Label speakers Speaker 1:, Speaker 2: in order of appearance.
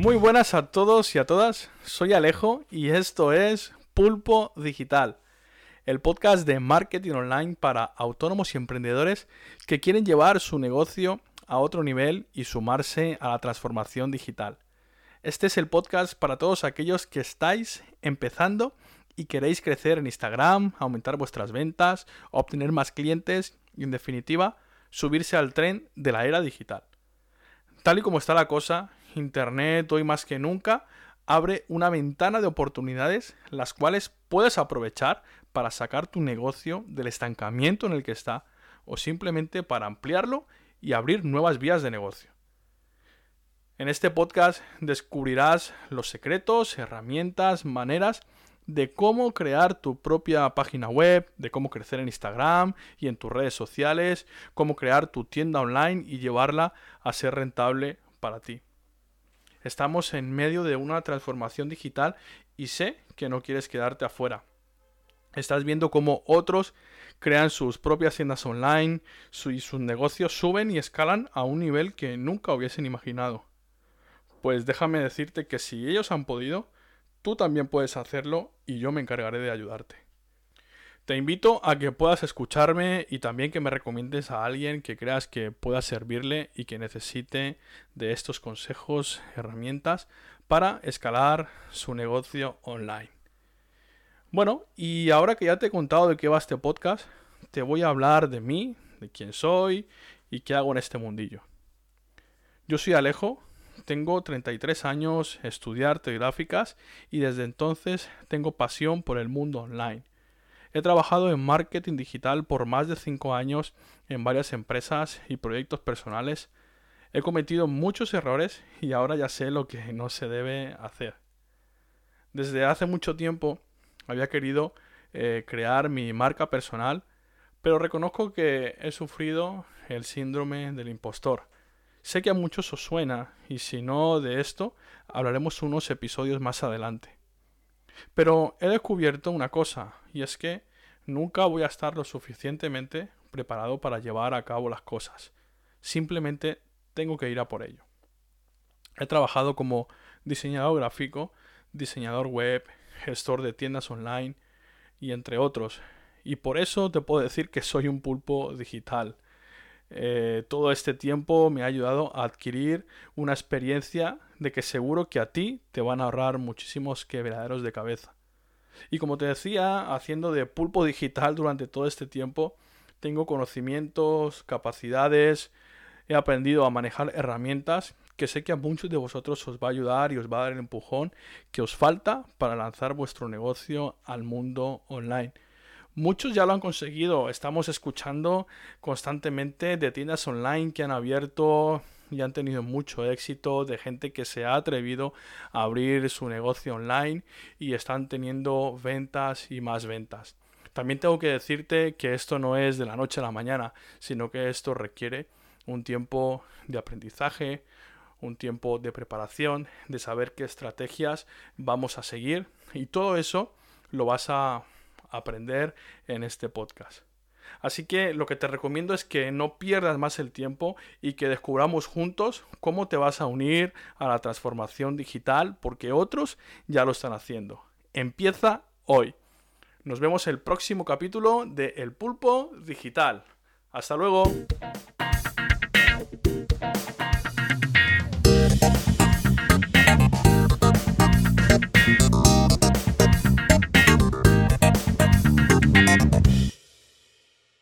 Speaker 1: Muy buenas a todos y a todas, soy Alejo y esto es Pulpo Digital, el podcast de marketing online para autónomos y emprendedores que quieren llevar su negocio a otro nivel y sumarse a la transformación digital. Este es el podcast para todos aquellos que estáis empezando y queréis crecer en Instagram, aumentar vuestras ventas, obtener más clientes y en definitiva subirse al tren de la era digital. Tal y como está la cosa, Internet hoy más que nunca abre una ventana de oportunidades las cuales puedes aprovechar para sacar tu negocio del estancamiento en el que está o simplemente para ampliarlo y abrir nuevas vías de negocio. En este podcast descubrirás los secretos, herramientas, maneras de cómo crear tu propia página web, de cómo crecer en Instagram y en tus redes sociales, cómo crear tu tienda online y llevarla a ser rentable para ti. Estamos en medio de una transformación digital y sé que no quieres quedarte afuera. Estás viendo cómo otros crean sus propias tiendas online y sus negocios suben y escalan a un nivel que nunca hubiesen imaginado. Pues déjame decirte que si ellos han podido, Tú también puedes hacerlo y yo me encargaré de ayudarte. Te invito a que puedas escucharme y también que me recomiendes a alguien que creas que pueda servirle y que necesite de estos consejos, herramientas para escalar su negocio online. Bueno, y ahora que ya te he contado de qué va este podcast, te voy a hablar de mí, de quién soy y qué hago en este mundillo. Yo soy Alejo, tengo 33 años, estudié arte gráficas y desde entonces tengo pasión por el mundo online. He trabajado en marketing digital por más de 5 años en varias empresas y proyectos personales. He cometido muchos errores y ahora ya sé lo que no se debe hacer. Desde hace mucho tiempo había querido eh, crear mi marca personal, pero reconozco que he sufrido el síndrome del impostor Sé que a muchos os suena, y si no de esto, hablaremos unos episodios más adelante. Pero he descubierto una cosa, y es que nunca voy a estar lo suficientemente preparado para llevar a cabo las cosas. Simplemente tengo que ir a por ello. He trabajado como diseñador gráfico, diseñador web, gestor de tiendas online y entre otros. Y por eso te puedo decir que soy un pulpo digital. Eh, todo este tiempo me ha ayudado a adquirir una experiencia de que seguro que a ti te van a ahorrar muchísimos quebraderos de cabeza. Y como te decía, haciendo de pulpo digital durante todo este tiempo, tengo conocimientos, capacidades, he aprendido a manejar herramientas que sé que a muchos de vosotros os va a ayudar y os va a dar el empujón que os falta para lanzar vuestro negocio al mundo online. Muchos ya lo han conseguido. Estamos escuchando constantemente de tiendas online que han abierto y han tenido mucho éxito, de gente que se ha atrevido a abrir su negocio online y están teniendo ventas y más ventas. También tengo que decirte que esto no es de la noche a la mañana, sino que esto requiere un tiempo de aprendizaje, un tiempo de preparación, de saber qué estrategias vamos a seguir y todo eso lo vas a aprender en este podcast. Así que lo que te recomiendo es que no pierdas más el tiempo y que descubramos juntos cómo te vas a unir a la transformación digital porque otros ya lo están haciendo. Empieza hoy. Nos vemos el próximo capítulo de El Pulpo Digital. Hasta luego.